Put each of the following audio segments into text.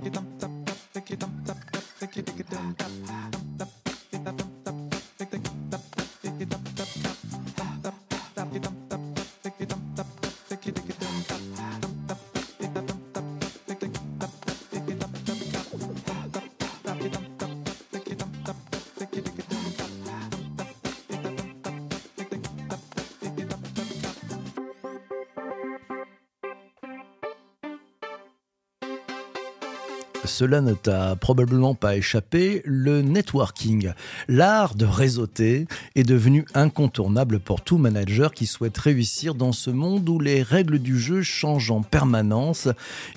tam, tam, tam. Cela ne t'a probablement pas échappé, le networking, l'art de réseauter, est devenu incontournable pour tout manager qui souhaite réussir dans ce monde où les règles du jeu changent en permanence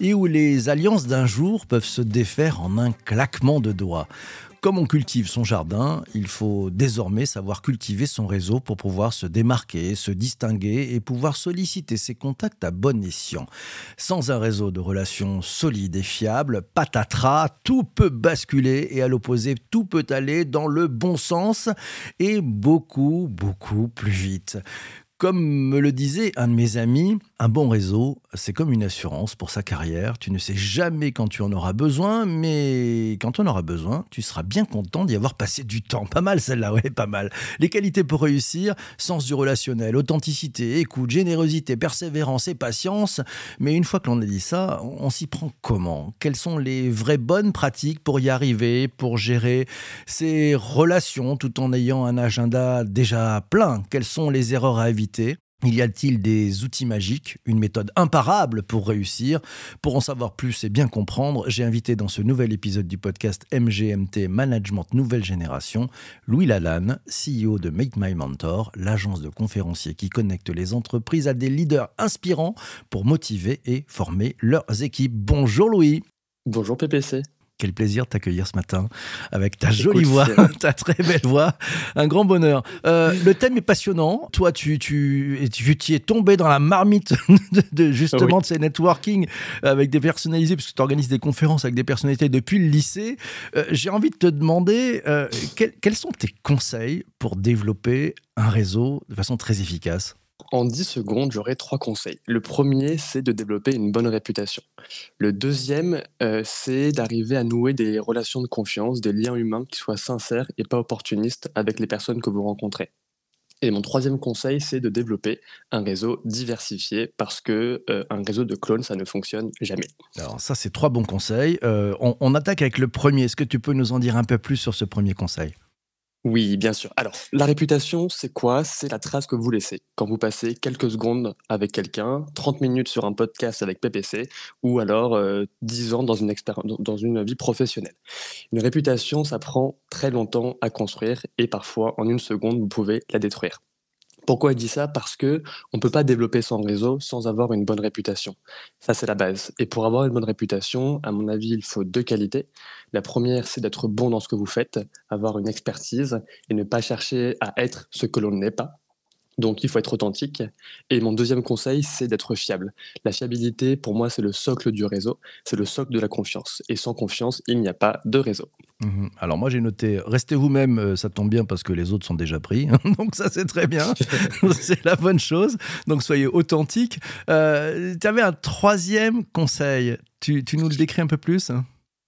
et où les alliances d'un jour peuvent se défaire en un claquement de doigts. Comme on cultive son jardin, il faut désormais savoir cultiver son réseau pour pouvoir se démarquer, se distinguer et pouvoir solliciter ses contacts à bon escient. Sans un réseau de relations solides et fiables, patatras, tout peut basculer et à l'opposé, tout peut aller dans le bon sens et beaucoup, beaucoup plus vite. Comme me le disait un de mes amis, un bon réseau, c'est comme une assurance pour sa carrière. Tu ne sais jamais quand tu en auras besoin, mais quand on aura besoin, tu seras bien content d'y avoir passé du temps. Pas mal celle-là, ouais, pas mal. Les qualités pour réussir, sens du relationnel, authenticité, écoute, générosité, persévérance et patience. Mais une fois que l'on a dit ça, on s'y prend comment? Quelles sont les vraies bonnes pratiques pour y arriver, pour gérer ces relations tout en ayant un agenda déjà plein? Quelles sont les erreurs à éviter? Y a-t-il des outils magiques, une méthode imparable pour réussir? Pour en savoir plus et bien comprendre, j'ai invité dans ce nouvel épisode du podcast MGMT Management Nouvelle Génération Louis Lalanne, CEO de Make My Mentor, l'agence de conférenciers qui connecte les entreprises à des leaders inspirants pour motiver et former leurs équipes. Bonjour Louis. Bonjour PPC. Quel plaisir de t'accueillir ce matin avec ta jolie voix, ta très belle voix. Un grand bonheur. Euh, le thème est passionnant. Toi, tu, tu, tu, es tombé dans la marmite de, justement de ces networking avec des personnalisés, puisque tu organises des conférences avec des personnalités depuis le lycée. Euh, j'ai envie de te demander euh, quels sont tes conseils pour développer un réseau de façon très efficace? En 10 secondes, j'aurai trois conseils. Le premier, c'est de développer une bonne réputation. Le deuxième, euh, c'est d'arriver à nouer des relations de confiance, des liens humains qui soient sincères et pas opportunistes avec les personnes que vous rencontrez. Et mon troisième conseil, c'est de développer un réseau diversifié parce que euh, un réseau de clones, ça ne fonctionne jamais. Alors ça, c'est trois bons conseils. Euh, on attaque avec le premier. Est-ce que tu peux nous en dire un peu plus sur ce premier conseil? Oui, bien sûr. Alors, la réputation, c'est quoi? C'est la trace que vous laissez quand vous passez quelques secondes avec quelqu'un, 30 minutes sur un podcast avec PPC ou alors, 10 euh, ans dans une dans une vie professionnelle. Une réputation, ça prend très longtemps à construire et parfois, en une seconde, vous pouvez la détruire. Pourquoi il dit ça? Parce que on peut pas développer son réseau sans avoir une bonne réputation. Ça, c'est la base. Et pour avoir une bonne réputation, à mon avis, il faut deux qualités. La première, c'est d'être bon dans ce que vous faites, avoir une expertise et ne pas chercher à être ce que l'on n'est pas. Donc il faut être authentique. Et mon deuxième conseil, c'est d'être fiable. La fiabilité, pour moi, c'est le socle du réseau, c'est le socle de la confiance. Et sans confiance, il n'y a pas de réseau. Mhm. Alors moi j'ai noté, restez vous-même, euh, ça tombe bien parce que les autres sont déjà pris. Donc ça c'est très bien, c'est la bonne chose. Donc soyez authentique. Euh, tu avais un troisième conseil, tu, tu nous le décris un peu plus?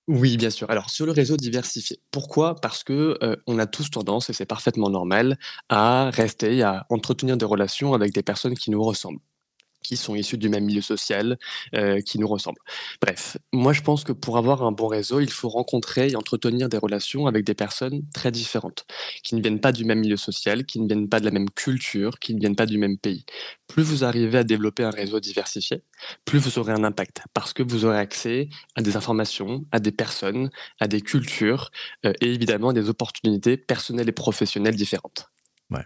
Oui, bien sûr. Alors sur le réseau diversifié, pourquoi? Parce que, on a tous tendance, et c'est parfaitement normal, à rester, à entretenir des relations avec des personnes qui nous ressemblent qui sont issus du même milieu social, euh, qui nous ressemblent. Bref, moi je pense que pour avoir un bon réseau, il faut rencontrer et entretenir des relations avec des personnes très différentes, qui ne viennent pas du même milieu social, qui ne viennent pas de la même culture, qui ne viennent pas du même pays. Plus vous arrivez à développer un réseau diversifié, plus vous aurez un impact, parce que vous aurez accès à des informations, à des personnes, à des cultures, euh, et évidemment à des opportunités personnelles et professionnelles différentes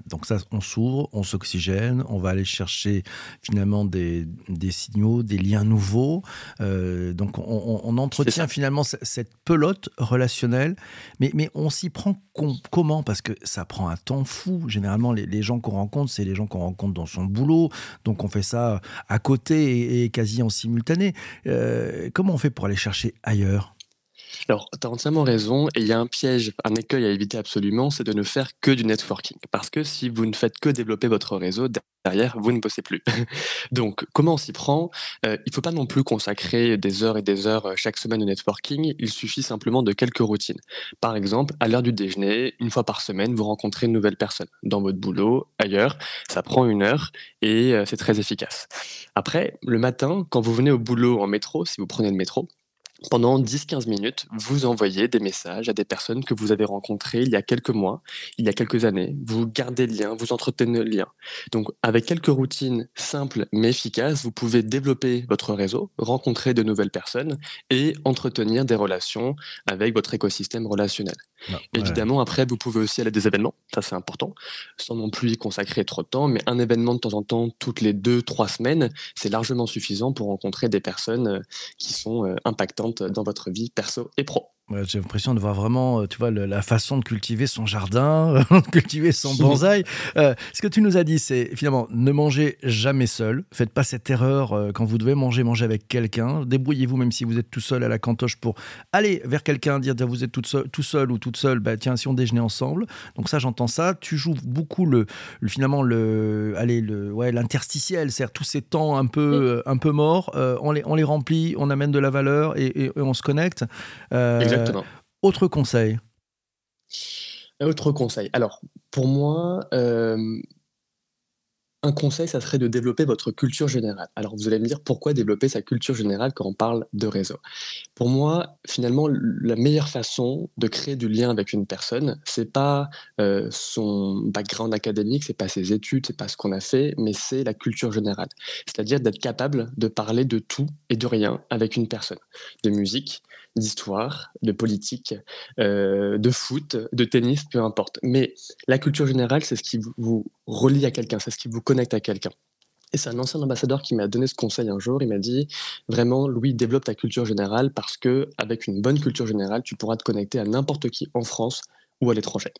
donc ça, on s'ouvre, on s'oxygène, on va aller chercher finalement des, signaux, des liens nouveaux. Euh, donc on, entretient finalement cette pelote relationnelle, mais, mais on s'y prend comment? Parce que ça prend un temps fou. Généralement, les, gens qu'on rencontre, c'est les gens qu'on rencontre dans son boulot, donc on fait ça à côté et, quasi en simultané. Euh, comment on fait pour aller chercher ailleurs? Alors, tu as entièrement raison, et il y a un piège, un écueil à éviter absolument, c'est de ne faire que du networking. Parce que si vous ne faites que développer votre réseau, derrière, vous ne bossez plus. Donc, comment on s'y prend? Euh, Il ne faut pas non plus consacrer des heures et des heures euh, chaque semaine au networking, il suffit simplement de quelques routines. Par exemple, à l'heure du déjeuner, une fois par semaine, vous rencontrez une nouvelle personne. Dans votre boulot, ailleurs, ça prend une heure et euh, c'est très efficace. Après, le matin, quand vous venez au boulot en métro, si vous prenez le métro, pendant 10-15 minutes, vous envoyez des messages à des personnes que vous avez rencontrées il y a quelques mois, il y a quelques années. Vous gardez le lien, vous entretenez le lien. Donc, avec quelques routines simples mais efficaces, vous pouvez développer votre réseau, rencontrer de nouvelles personnes et entretenir des relations avec votre écosystème relationnel. Évidemment, après, vous pouvez aussi aller à des événements, ça c'est important, sans non plus y consacrer trop de temps, mais un événement de temps en temps, toutes les deux, trois semaines, c'est largement suffisant pour rencontrer des personnes euh, qui sont euh, impactantes dans votre vie perso et pro. J'ai l'impression de voir vraiment, euh, tu vois, la façon de cultiver son jardin, cultiver son bonsaï. Euh, ce que tu nous as dit, c'est finalement ne mangez jamais seul. Faites pas cette erreur euh, quand vous devez manger, manger avec quelqu'un. Débrouillez-vous même si vous êtes tout seul à la cantoche pour aller vers quelqu'un, dire vous êtes tout seul, tout seul ou toute seule. Bah tiens, si on déjeunait ensemble. Donc ça, j'entends ça. Tu joues beaucoup le, finalement le, allez le, ouais, l'interstitiel, c'est-à-dire tous ces temps un peu, un peu morts. on les, on les remplit, on amène de la valeur et, on se connecte. Exactement. Autre conseil Autre conseil. Alors, pour moi, euh, un conseil, ça serait de développer votre culture générale. Alors vous allez me dire pourquoi développer sa culture générale quand on parle de réseau? Pour moi, finalement, la meilleure façon de créer du lien avec une personne, c'est pas euh, son background académique, c'est pas ses études, c'est pas ce qu'on a fait, mais c'est la culture générale. C'est-à-dire d'être capable de parler de tout et de rien avec une personne, de musique, d'histoire, de politique, euh, de foot, de tennis, peu importe. Mais la culture générale, c'est ce qui vous relie à quelqu'un, c'est ce qui vous connecte à quelqu'un. Et c'est un ancien ambassadeur qui m'a donné ce conseil un jour. Il m'a dit vraiment, Louis, développe ta culture générale parce que avec une bonne culture générale, tu pourras te connecter à n'importe qui en France ou à l'étranger.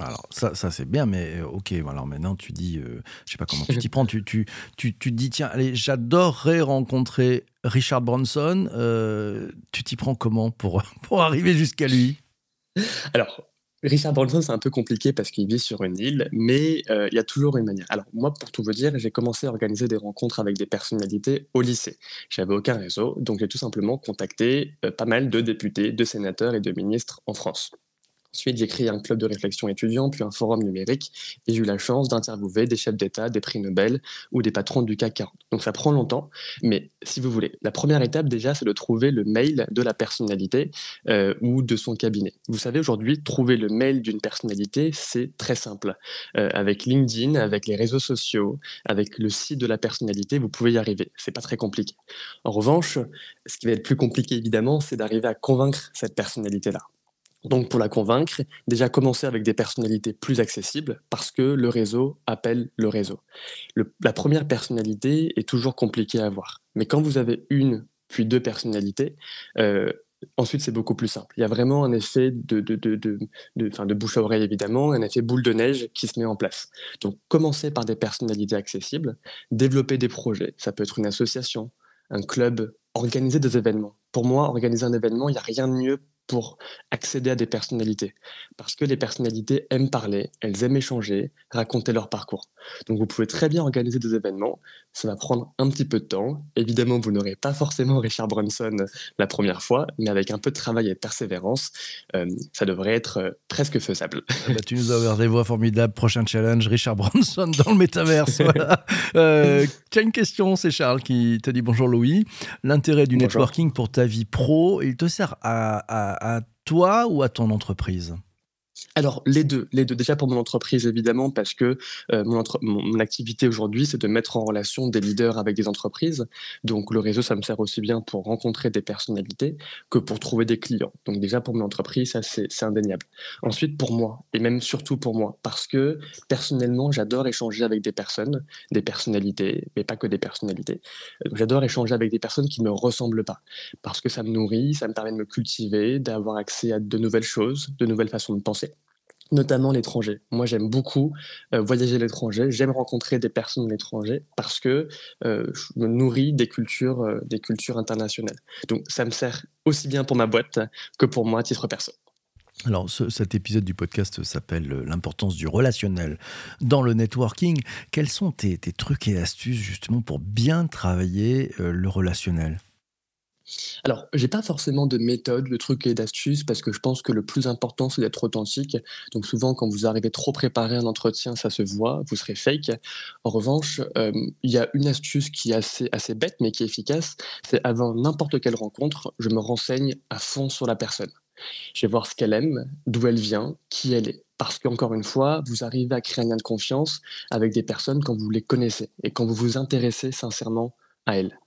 Alors ça, ça c'est bien, mais euh, ok, alors maintenant tu dis, euh, je sais pas comment tu t'y prends, tu, tu, tu, tu, te dis, tiens, allez, j'adorerais rencontrer Richard Branson, euh, tu t'y prends comment pour, pour arriver jusqu'à lui? Alors, Richard Branson, c'est un peu compliqué parce qu'il vit sur une île, mais il y a toujours une manière. Alors moi, pour tout vous dire, j'ai commencé à organiser des rencontres avec des personnalités au lycée. J'avais aucun réseau, donc j'ai tout simplement contacté pas mal de députés, de sénateurs et de ministres en France. Ensuite, j'ai créé un club de réflexion étudiant, puis un forum numérique, et j'ai eu la chance d'interviewer des chefs d'État, des prix Nobel ou des patrons du CAC 40. Donc ça prend longtemps, mais si vous voulez, la première étape déjà, c'est de trouver le mail de la personnalité euh, ou de son cabinet. Vous savez, aujourd'hui, trouver le mail d'une personnalité, c'est très simple. Euh, avec LinkedIn, avec les réseaux sociaux, avec le site de la personnalité, vous pouvez y arriver. C'est pas très compliqué. En revanche, ce qui va être plus compliqué, évidemment, c'est d'arriver à convaincre cette personnalité-là. Donc pour la convaincre, déjà commencer avec des personnalités plus accessibles parce que le réseau appelle le réseau. la première personnalité est toujours compliquée à avoir. Mais quand vous avez une puis deux personnalités, euh, ensuite c'est beaucoup plus simple. Il y a vraiment un effet de, de, de, de, de bouche à oreille évidemment, un effet boule de neige qui se met en place. Donc commencer par des personnalités accessibles, développer des projets. Ça peut être une association, un club, organiser des événements. Pour moi, organiser un événement, il n'y a rien de mieux pour accéder à des personnalités. Parce que les personnalités aiment parler, elles aiment échanger, raconter leur parcours. Donc vous pouvez très bien organiser des événements, ça va prendre un petit peu de temps. Évidemment, vous n'aurez pas forcément Richard Branson la première fois, mais avec un peu de travail et de persévérance, euh, ça devrait être euh, presque faisable. Ah bah, tu nous as ouvert des voies formidables. Prochain challenge, Richard Branson dans le métaverse. voilà. euh, tu as une question, c'est Charles qui te dit bonjour Louis. L'intérêt du networking pour ta vie pro, il te sert à toi ou à ton entreprise? Alors, les deux, les deux. Déjà pour mon entreprise, évidemment, parce que euh, mon, activité aujourd'hui, c'est de mettre en relation des leaders avec des entreprises. Donc, le réseau, ça me sert aussi bien pour rencontrer des personnalités que pour trouver des clients. Donc, déjà pour mon entreprise, ça, c'est indéniable. Ensuite, pour moi, et même surtout pour moi, parce que personnellement, j'adore échanger avec des personnes, des personnalités, mais pas que des personnalités. Euh, j'adore échanger avec des personnes qui ne me ressemblent pas, parce que ça me nourrit, ça me permet de me cultiver, d'avoir accès à de nouvelles choses, de nouvelles façons de penser. Notamment l'étranger. Moi, j'aime beaucoup euh, voyager à l'étranger, j'aime rencontrer des personnes de l'étranger parce que euh, je me nourris des cultures, euh, des cultures internationales. Donc, ça me sert aussi bien pour ma boîte que pour moi à titre personnel. Alors, cet épisode du podcast s'appelle L'importance du relationnel dans le networking. Quels sont tes trucs et astuces justement pour bien travailler le relationnel? Alors, j'ai pas forcément de méthode, de trucs et d'astuces parce que je pense que le plus important, c'est d'être authentique. Donc souvent, quand vous arrivez trop préparé à un entretien, ça se voit, vous serez fake. En revanche, il y a une astuce qui est assez, assez bête, mais qui est efficace. C'est avant n'importe quelle rencontre, je me renseigne à fond sur la personne. Je vais voir ce qu'elle aime, d'où elle vient, qui elle est. Parce qu'encore une fois, vous arrivez à créer un lien de confiance avec des personnes quand vous les connaissez et quand vous vous intéressez sincèrement elle.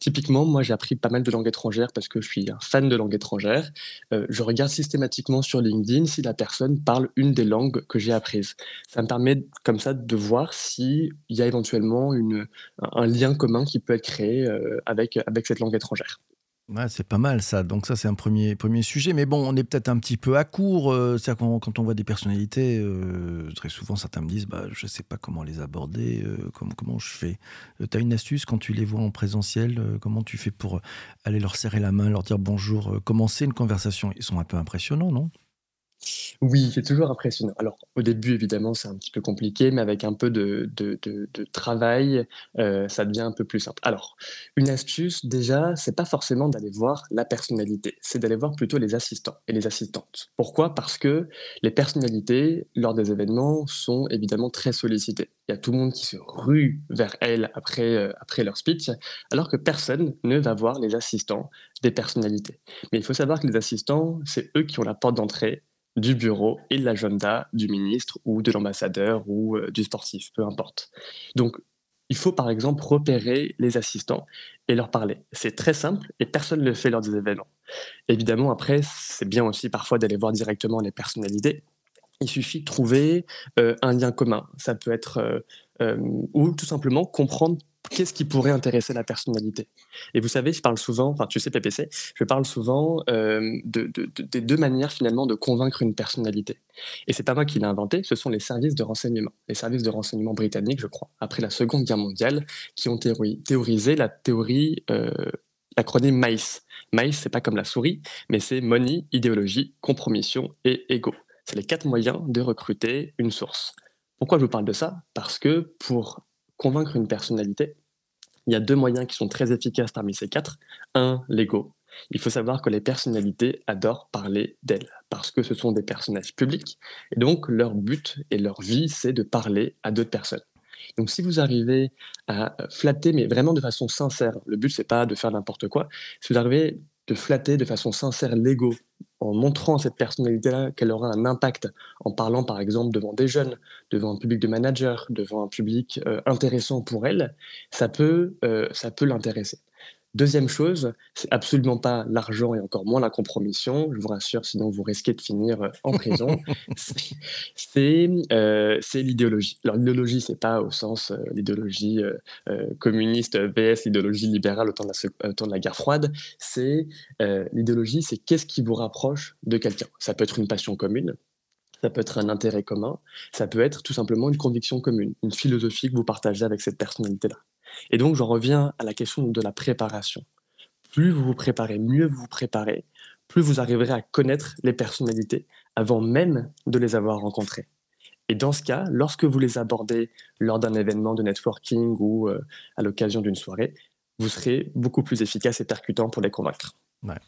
Typiquement, moi, j'ai appris pas mal de langues étrangères parce que je suis un fan de langues étrangères. Euh, je regarde systématiquement sur LinkedIn si la personne parle une des langues que j'ai apprises. Ça me permet comme ça de voir s'il y a éventuellement une, un lien commun qui peut être créé euh, avec, avec cette langue étrangère. Ouais, c'est pas mal ça. Donc ça, c'est un premier, premier sujet. Mais bon, on est peut-être un petit peu à court. Euh, cest quand, quand, on voit des personnalités, euh, très souvent, certains me disent, bah, je sais pas comment les aborder, euh, comment, comment je fais. tu as une astuce quand tu les vois en présentiel Comment tu fais pour aller leur serrer la main, leur dire bonjour, commencer une conversation? Ils sont un peu impressionnants, non? Oui, c'est toujours impressionnant. Alors, au début, évidemment, c'est un petit peu compliqué, mais avec un peu de, de, travail, euh, ça devient un peu plus simple. Alors, une astuce, déjà, c'est pas forcément d'aller voir la personnalité, c'est d'aller voir plutôt les assistants et les assistantes. Pourquoi? Parce que les personnalités, lors des événements, sont évidemment très sollicitées. Il y a tout le monde qui se rue vers elles après, euh, après leur speech, alors que personne ne va voir les assistants des personnalités. Mais il faut savoir que les assistants, c'est eux qui ont la porte d'entrée du bureau et de l'agenda du ministre ou de l'ambassadeur ou euh, du sportif, peu importe. Donc, il faut par exemple repérer les assistants et leur parler. C'est très simple et personne ne le fait lors des événements. Évidemment, après, c'est bien aussi parfois d'aller voir directement les personnalités. Il suffit de trouver euh, un lien commun. Ça peut être, euh, ou tout simplement comprendre qu'est-ce qui pourrait intéresser la personnalité? Et vous savez, je parle souvent, enfin tu sais PPC, je parle souvent euh, de, des deux manières finalement de convaincre une personnalité. Et c'est pas moi qui l'ai inventé, ce sont les services de renseignement, les services de renseignement britanniques, je crois, après la Seconde Guerre mondiale, qui ont théorisé la théorie, euh, l'acronyme MICE. MICE, c'est pas comme la souris, mais c'est money, idéologie, compromission et ego. C'est les quatre moyens de recruter une source. Pourquoi je vous parle de ça? Parce que pour convaincre une personnalité, il y a deux moyens qui sont très efficaces parmi ces quatre. Un, l'ego. Il faut savoir que les personnalités adorent parler d'elles parce que ce sont des personnages publics et donc leur but et leur vie, c'est de parler à d'autres personnes. Donc si vous arrivez à flatter, mais vraiment de façon sincère, le but c'est pas de faire n'importe quoi, si vous arrivez de flatter de façon sincère l'ego en montrant cette personnalité-là qu'elle aura un impact, en parlant par exemple devant des jeunes, devant un public de managers, devant un public euh, intéressant pour elle, ça peut, euh, ça peut l'intéresser. Deuxième chose, c'est absolument pas l'argent et encore moins la compromission. Je vous rassure, sinon vous risquez de finir euh, en prison. Euh, c'est l'idéologie. Alors l'idéologie, c'est pas au sens euh, l'idéologie communiste vs l'idéologie libérale au temps, de la, de la guerre froide. C'est l'idéologie, c'est qu'est-ce qui vous rapproche de quelqu'un. Ça peut être une passion commune, ça peut être un intérêt commun, ça peut être tout simplement une conviction commune, une philosophie que vous partagez avec cette personnalité-là. Et donc, j'en reviens à la question de la préparation. Plus vous vous préparez, mieux vous vous préparez, plus vous arriverez à connaître les personnalités avant même de les avoir rencontrées. Et dans ce cas, lorsque vous les abordez lors d'un événement de networking ou euh, à l'occasion d'une soirée, vous serez beaucoup plus efficace et percutant pour les convaincre.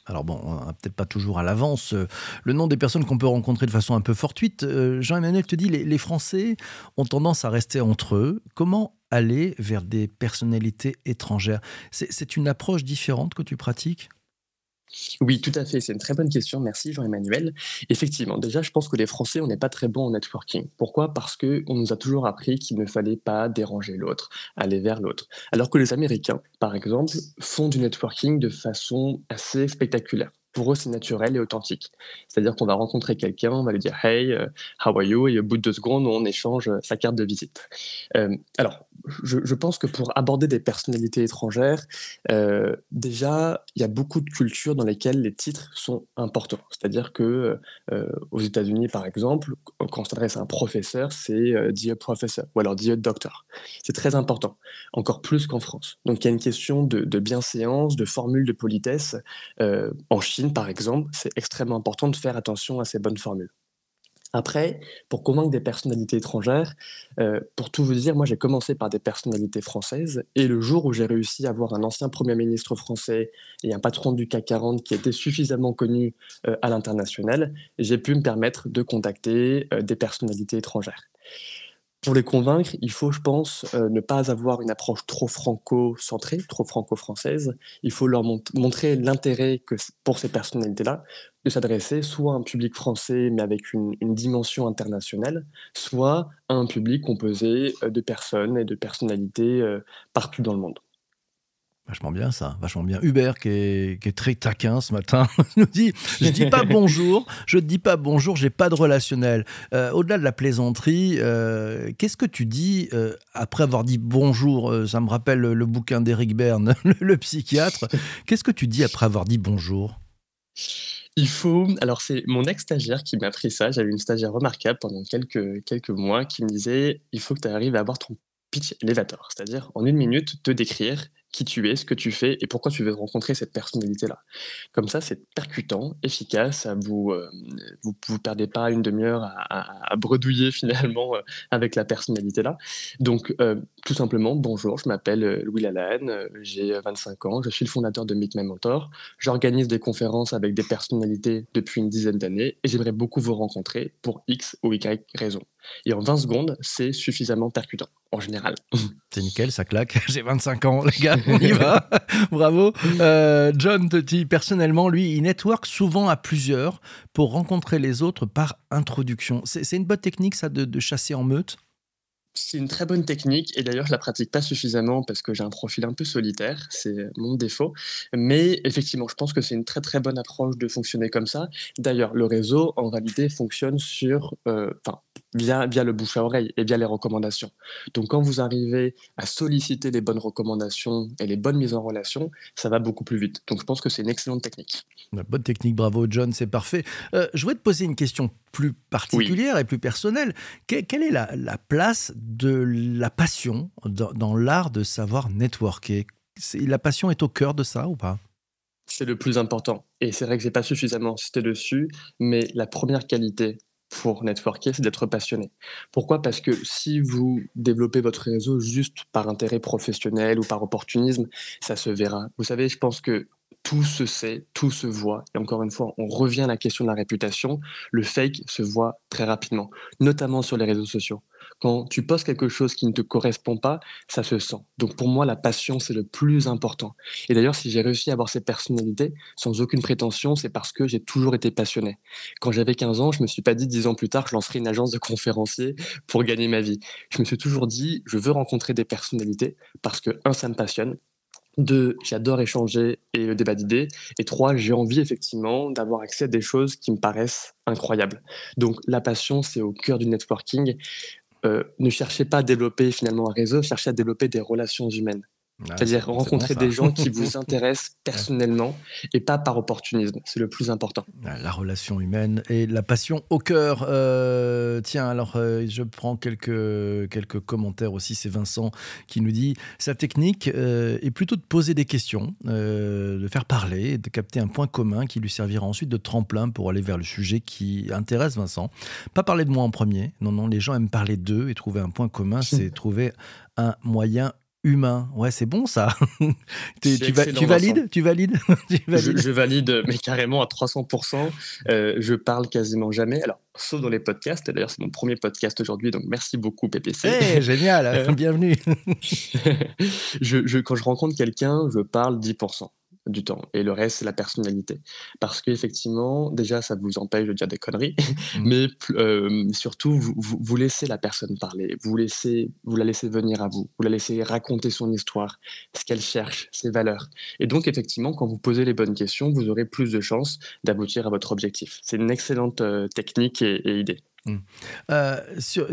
Alors bon, peut-être pas toujours à l'avance euh, le nom des personnes qu'on peut rencontrer de façon un peu fortuite. Euh, Jean-Emmanuel te dit, les Français ont tendance à rester entre eux. Comment aller vers des personnalités étrangères C'est une approche différente que tu pratiques? Oui, tout à fait. C'est une très bonne question. Merci Jean-Emmanuel. Effectivement, déjà, je pense que les Français, on n'est pas très bons en networking. Pourquoi? Parce qu'on nous a toujours appris qu'il ne fallait pas déranger l'autre, aller vers l'autre. Alors que les Américains, par exemple, font du networking de façon assez spectaculaire pour eux, c'est naturel et authentique. C'est-à-dire qu'on va rencontrer quelqu'un, on va lui dire Hey, euh, how are you? Et au bout de deux secondes, on échange sa carte de visite. Euh, alors, je, pense que pour aborder des personnalités étrangères, euh, déjà, il y a beaucoup de cultures dans lesquelles les titres sont importants. C'est-à-dire que euh, aux États-Unis, par exemple, quand on s'adresse à un professeur, c'est euh, Dear Professor ou alors Dear Doctor. C'est très important, encore plus qu'en France. Donc il y a une question de, de bienséance, de formule de politesse. en Chine, par exemple, c'est extrêmement important de faire attention à ces bonnes formules. Après, pour convaincre des personnalités étrangères, euh, pour tout vous dire, moi j'ai commencé par des personnalités françaises et le jour où j'ai réussi à avoir un ancien Premier ministre français et un patron du CAC 40 qui était suffisamment connu euh, à l'international, j'ai pu me permettre de contacter euh, des personnalités étrangères. Pour les convaincre, il faut, je pense, euh, ne pas avoir une approche trop franco-centrée, trop franco-française. Il faut leur montrer l'intérêt que pour ces personnalités-là de s'adresser soit à un public français mais avec une, dimension internationale, soit à un public composé euh, de personnes et de personnalités euh, partout dans le monde. Vachement bien ça, vachement bien. Hubert, qui est, très taquin ce matin, nous dit Je dis pas bonjour, je ne dis pas bonjour, j'ai pas de relationnel. Euh, au-delà de la plaisanterie, euh, qu'est-ce que tu dis euh, après avoir dit bonjour Ça me rappelle le, bouquin d'Eric Berne, le, psychiatre. Qu'est-ce que tu dis après avoir dit bonjour? Il faut. Alors, c'est mon ex-stagiaire qui m'a appris ça. J'avais une stagiaire remarquable pendant quelques, quelques mois qui me disait il faut que tu arrives à avoir ton pitch elevator, c'est-à-dire en une minute te décrire qui tu es, ce que tu fais et pourquoi tu veux rencontrer cette personnalité-là. Comme ça, c'est percutant, efficace, vous, euh, vous, perdez pas une demi-heure à, bredouiller finalement euh, avec la personnalité-là. Donc, euh, tout simplement, bonjour, je m'appelle Louis Lalanne, j'ai 25 ans, je suis le fondateur de Meet My Mentor, j'organise des conférences avec des personnalités depuis une dizaine d'années et j'aimerais beaucoup vous rencontrer pour X ou Y raison. Et en 20 secondes, c'est suffisamment percutant, en général. C'est nickel, ça claque. J'ai 25 ans, les gars, on y va. Bravo. Euh, John te dit, personnellement, lui, il network souvent à plusieurs pour rencontrer les autres par introduction. C'est une bonne technique, ça, de chasser en meute? C'est une très bonne technique et d'ailleurs je la pratique pas suffisamment parce que j'ai un profil un peu solitaire, c'est mon défaut. Mais effectivement, je pense que c'est une très très bonne approche de fonctionner comme ça. D'ailleurs, le réseau en réalité fonctionne sur, euh, via, via le bouche à oreille et via les recommandations. Donc quand vous arrivez à solliciter les bonnes recommandations et les bonnes mises en relation, ça va beaucoup plus vite. Donc je pense que c'est une excellente technique. bonne technique, bravo John, c'est parfait. Euh, je voudrais te poser une question plus particulière et plus personnelle. quelle est la, place de la passion dans, l'art de savoir networker? La passion est au cœur de ça ou pas? C'est le plus important. Et c'est vrai que j'ai pas suffisamment insisté dessus, mais la première qualité pour networker, c'est d'être passionné. Pourquoi? Parce que si vous développez votre réseau juste par intérêt professionnel ou par opportunisme, ça se verra. Vous savez, je pense que tout se sait, tout se voit. Et encore une fois, on revient à la question de la réputation. Le fake se voit très rapidement, notamment sur les réseaux sociaux. Quand tu postes quelque chose qui ne te correspond pas, ça se sent. Donc pour moi, la passion, c'est le plus important. Et d'ailleurs, si j'ai réussi à avoir cette personnalité, sans aucune prétention, c'est parce que j'ai toujours été passionné. Quand j'avais 15 ans, je me suis pas dit 10 ans plus tard, je lancerai une agence de conférenciers pour gagner ma vie. Je me suis toujours dit, je veux rencontrer des personnalités parce que, un, ça me passionne, deux, j'adore échanger et le débat d'idées. Et trois, j'ai envie effectivement d'avoir accès à des choses qui me paraissent incroyables. Donc la passion, c'est au cœur du networking. Euh, ne cherchez pas à développer finalement un réseau, cherchez à développer des relations humaines. C'est-à-dire rencontrer des gens qui vous intéressent personnellement et pas par opportunisme. C'est le plus important. La relation humaine et la passion au cœur. Euh, tiens, alors euh, je prends quelques, quelques commentaires aussi. C'est Vincent qui nous dit sa technique euh, est plutôt de poser des questions, de faire parler, de capter un point commun qui lui servira ensuite de tremplin pour aller vers le sujet qui intéresse Vincent. Pas parler de moi en premier. Non, non, les gens aiment parler d'eux et trouver un point commun, c'est trouver un moyen humain. Ouais, c'est bon ça. tu, tu, valides? Tu, valides? Je, valide, mais carrément à 300%. Euh, je parle quasiment jamais. Alors, sauf dans les podcasts. D'ailleurs, c'est mon premier podcast aujourd'hui, donc merci beaucoup, PPC. Hey, génial, euh, bienvenue. je, quand je rencontre quelqu'un, je parle 10% du temps. Et le reste, c'est la personnalité. Parce qu'effectivement, déjà, ça vous empêche de dire des conneries, mmh. mais euh, surtout, vous, vous, laissez la personne parler, vous, laissez, vous la laissez venir à vous, vous la laissez raconter son histoire, ce qu'elle cherche, ses valeurs. Et donc, effectivement, quand vous posez les bonnes questions, vous aurez plus de chances d'aboutir à votre objectif. C'est une excellente euh, technique et idée. Hum. Euh,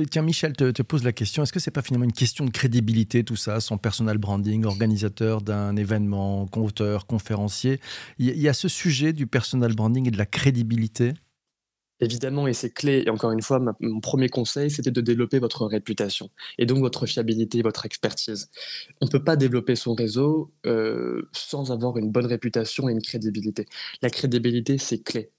tiens, Michel te, te, pose la question est-ce que c'est pas finalement une question de crédibilité, tout ça, son personal branding, organisateur d'un événement, auteur, conférencier? Il y, a ce sujet du personal branding et de la crédibilité? Évidemment, et c'est clé. Et encore une fois, mon premier conseil, c'était de développer votre réputation et donc votre fiabilité, votre expertise. On ne peut pas développer son réseau euh, sans avoir une bonne réputation et une crédibilité. La crédibilité, c'est clé.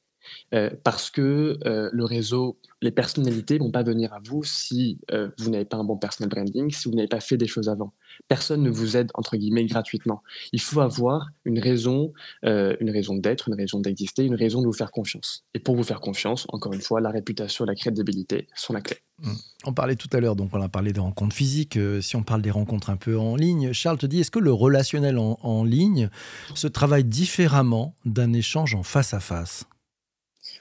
Euh, parce que euh, le réseau, les personnalités vont pas venir à vous si euh, vous n'avez pas un bon personal branding, si vous n'avez pas fait des choses avant. Personne ne vous aide entre guillemets gratuitement. Il faut avoir une raison, une raison d'être, une raison d'exister, une raison de vous faire confiance. Et pour vous faire confiance, encore une fois, la réputation, la crédibilité sont la clé. Mmh. On parlait tout à l'heure, donc on a parlé des rencontres physiques. si on parle des rencontres un peu en ligne, Charles te dit, est-ce que le relationnel en ligne se travaille différemment d'un échange en face à face?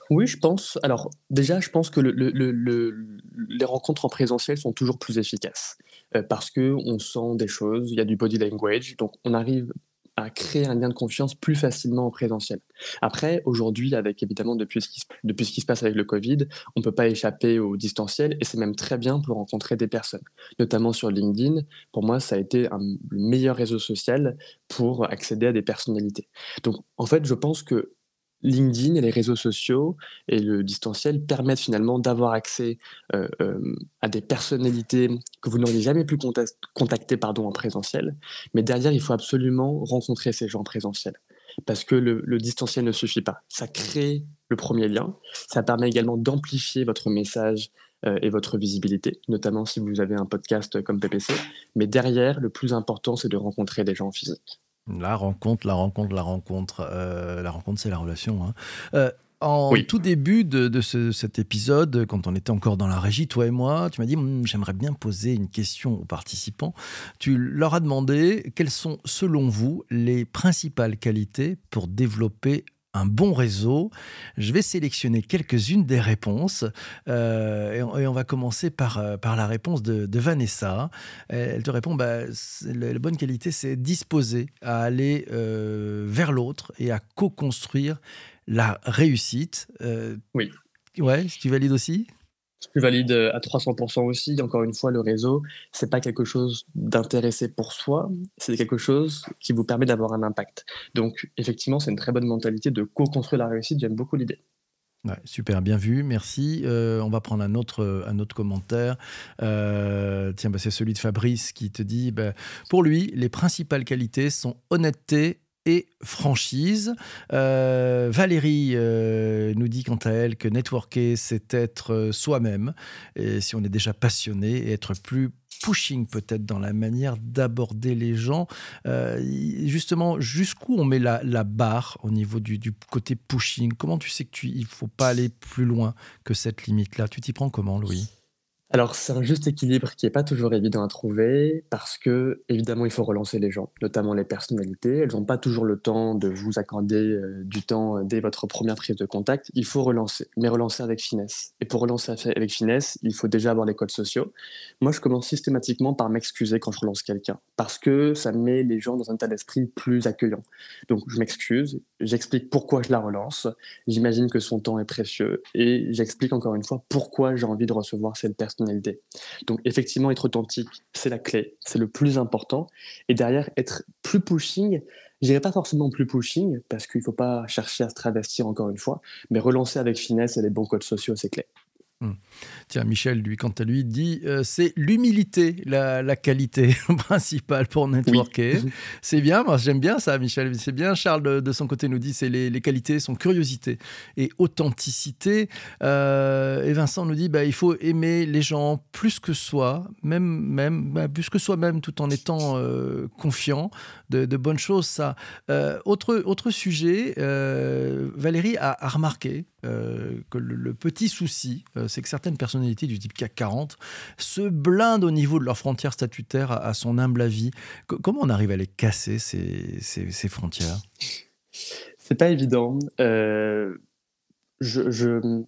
Oui, je pense. Alors, déjà, je pense que les rencontres en présentiel sont toujours plus efficaces euh, parce qu'on sent des choses, il y a du body language, donc on arrive à créer un lien de confiance plus facilement en présentiel. Après, aujourd'hui, avec évidemment depuis ce, qui, depuis ce qui se passe avec le Covid, on ne peut pas échapper au distanciel et c'est même très bien pour rencontrer des personnes, notamment sur LinkedIn. Pour moi, ça a été un, le meilleur réseau social pour accéder à des personnalités. Donc, en fait, je pense que LinkedIn et les réseaux sociaux et le distanciel permettent finalement d'avoir accès euh, euh, à des personnalités que vous n'auriez jamais pu contacter pardon, en présentiel. Mais derrière, il faut absolument rencontrer ces gens en présentiel. Parce que le, distanciel ne suffit pas. Ça crée le premier lien. Ça permet également d'amplifier votre message euh, et votre visibilité, notamment si vous avez un podcast comme PPC. Mais derrière, le plus important, c'est de rencontrer des gens physiques. La rencontre, la rencontre, la rencontre. Euh, la rencontre, c'est la relation. Hein. Euh, en tout début de, cet épisode, quand on était encore dans la régie, toi et moi, tu m'as dit hum, j'aimerais bien poser une question aux participants. Tu leur as demandé quelles sont, selon vous, les principales qualités pour développer un bon réseau. Je vais sélectionner quelques-unes des réponses euh, et, on, va commencer par, euh, par la réponse de, Vanessa. Elle te répond bah, la, bonne qualité, c'est disposer à aller euh, vers l'autre et à co-construire la réussite. oui. Ouais, tu valides aussi? Je valide euh, à 300% aussi. Encore une fois, le réseau, c'est pas quelque chose d'intéressé pour soi, c'est quelque chose qui vous permet d'avoir un impact. Donc, effectivement, c'est une très bonne mentalité de co-construire la réussite. J'aime beaucoup l'idée. super, bien vu, merci. Euh, on va prendre un autre, un autre commentaire. Euh, tiens, bah, c'est celui de Fabrice qui te dit, bah, pour lui, les principales qualités sont honnêteté et franchise. Euh, Valérie euh, nous dit quant à elle que networker, c'est être euh, soi-même, et si on est déjà passionné, et être plus pushing peut-être dans la manière d'aborder les gens. justement, jusqu'où on met la, barre au niveau du, du, côté pushing? Comment tu sais qu'il ne faut pas aller plus loin que cette limite-là? Tu t'y prends comment, Louis? Alors, c'est un juste équilibre qui n'est pas toujours évident à trouver parce que, évidemment, il faut relancer les gens, notamment les personnalités. Elles n'ont pas toujours le temps de vous accorder euh, du temps dès votre première prise de contact. Il faut relancer, mais relancer avec finesse. Et pour relancer avec finesse, il faut déjà avoir les codes sociaux. Moi, je commence systématiquement par m'excuser quand je relance quelqu'un parce que ça met les gens dans un état d'esprit plus accueillant. Donc, je m'excuse, j'explique pourquoi je la relance, j'imagine que son temps est précieux et j'explique encore une fois pourquoi j'ai envie de recevoir cette personne donc effectivement, être authentique, c'est la clé, c'est le plus important. Et derrière, être plus pushing, je dirais pas forcément plus pushing, parce qu'il ne faut pas chercher à se travestir encore une fois, mais relancer avec finesse et les bons codes sociaux, c'est clé. Hmm. Tiens, Michel, lui, quant à lui, dit euh, c'est l'humilité, la, qualité principale pour networker. c'est bien, moi j'aime bien ça, Michel, c'est bien. Charles, de, son côté, nous dit c'est les, qualités, son curiosité et authenticité. Euh, et Vincent nous dit bah, il faut aimer les gens plus que soi, même, même bah, plus que soi-même, tout en étant euh, confiant de, bonnes choses. Ça. autre, autre sujet, Valérie a, remarqué que le petit souci, c'est que certaines personnalités du type CAC 40 se blindent au niveau de leurs frontières statutaires à, son humble avis. comment on arrive à les casser, ces, ces, frontières? C'est pas évident. Euh, je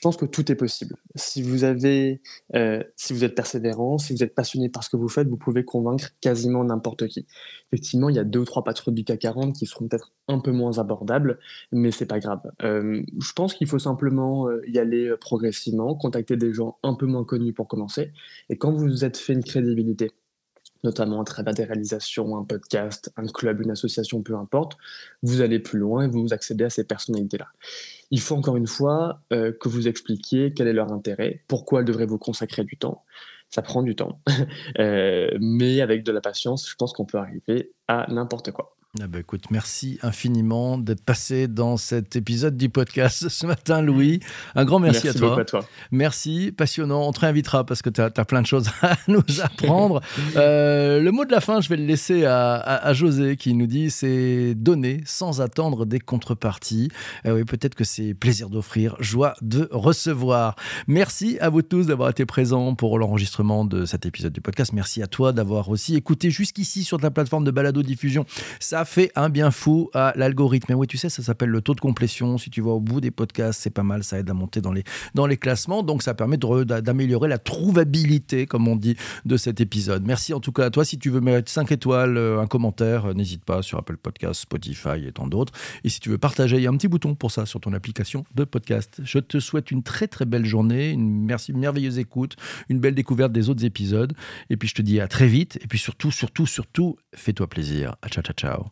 pense que tout est possible. Si vous avez, euh, si vous êtes persévérant, si vous êtes passionné par ce que vous faites, vous pouvez convaincre quasiment n'importe qui. Effectivement, il y a deux ou trois patrons du CAC 40 qui seront peut-être un peu moins abordables, mais c'est pas grave. Euh, je pense qu'il faut simplement euh, y aller progressivement, contacter des gens un peu moins connus pour commencer. Et quand vous vous êtes fait une crédibilité, notamment à travers des réalisations, un podcast, un club, une association, peu importe, vous allez plus loin et vous accédez à ces personnalités-là. Il faut encore une fois euh, que vous expliquiez quel est leur intérêt, pourquoi elles devraient vous consacrer du temps. Ça prend du temps, euh, mais avec de la patience, je pense qu'on peut arriver à n'importe quoi. Ah bah écoute, merci infiniment d'être passé dans cet épisode du podcast ce matin, Louis. Un grand merci, à, toi. à, toi. Merci, passionnant. On te réinvitera parce que tu as, plein de choses à nous apprendre. euh, le mot de la fin, je vais le laisser à, à, José qui nous dit c'est donner sans attendre des contreparties. Euh, oui, peut-être que c'est plaisir d'offrir, joie de recevoir. Merci à vous tous d'avoir été présents pour l'enregistrement de cet épisode du podcast. Merci à toi d'avoir aussi écouté jusqu'ici sur ta plateforme de balado diffusion. Ça fait un bien fou à l'algorithme. Et oui, tu sais, ça s'appelle le taux de complétion. Si tu vas au bout des podcasts, c'est pas mal, ça aide à monter dans les, dans les classements. Donc ça permet d'améliorer la trouvabilité, comme on dit, de cet épisode. Merci en tout cas à toi. Si tu veux mettre 5 étoiles, euh, un commentaire, euh, n'hésite pas sur Apple Podcasts, Spotify et tant d'autres. Et si tu veux partager, il y a un petit bouton pour ça sur ton application de podcast. Je te souhaite une très très belle journée, une merci, merveilleuse écoute, une belle découverte des autres épisodes. Et puis je te dis à très vite. Et puis surtout, surtout, surtout, fais-toi plaisir. Ciao, ciao, ciao.